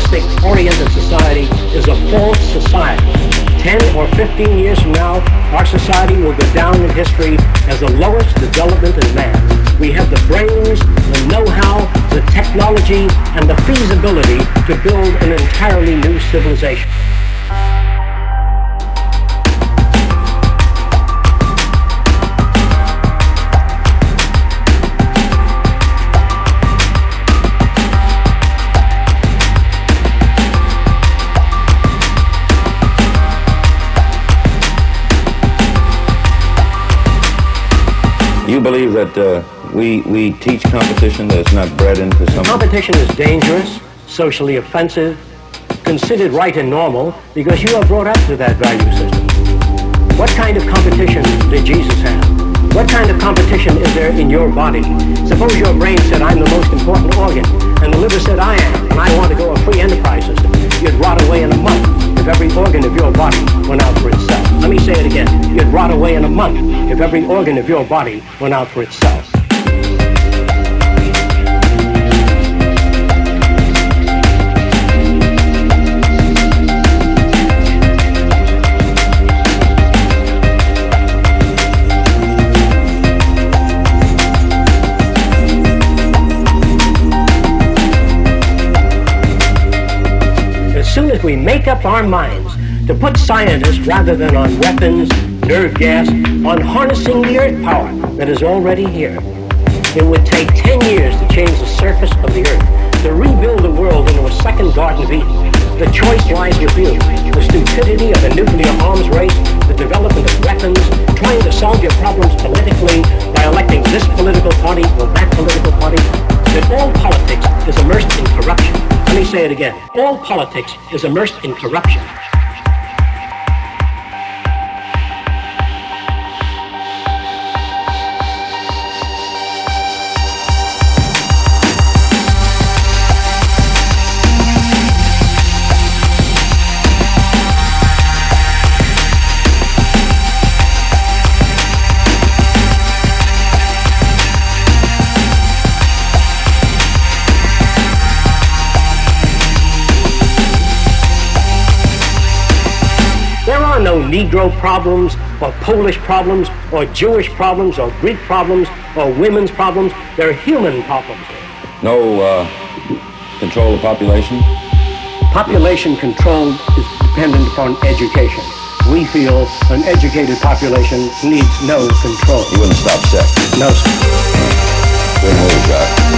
materialistic oriented society is a false society. 10 or 15 years from now, our society will go down in history as the lowest development in man. We have the brains, the know-how, the technology, and the feasibility to build an entirely new civilization. You believe that uh, we, we teach competition that's not bred into some... Competition is dangerous, socially offensive, considered right and normal because you are brought up to that value system. What kind of competition did Jesus have? What kind of competition is there in your body? Suppose your brain said, I'm the most important organ, and the liver said, I am, and I want to go a free enterprise system. You'd rot away in a month if every organ of your body went out for itself. Let me say it again. You'd rot away in a month if every organ of your body went out for itself. As soon as we make up our minds to put scientists rather than on weapons, nerve gas, on harnessing the earth power that is already here, it would take 10 years to change the surface of the earth, to rebuild the world into a second Garden of Eden. The choice lies you. The stupidity of the nuclear arms race, the development of weapons, trying to solve your problems politically by electing this political party or that political party, that all politics is immersed in corruption. Let me say it again. All politics is immersed in corruption. No Negro problems, or Polish problems, or Jewish problems, or Greek problems, or women's problems. They're human problems. No uh, control of population? Population control is dependent upon education. We feel an educated population needs no control. You wouldn't stop sex. No, sir. Good.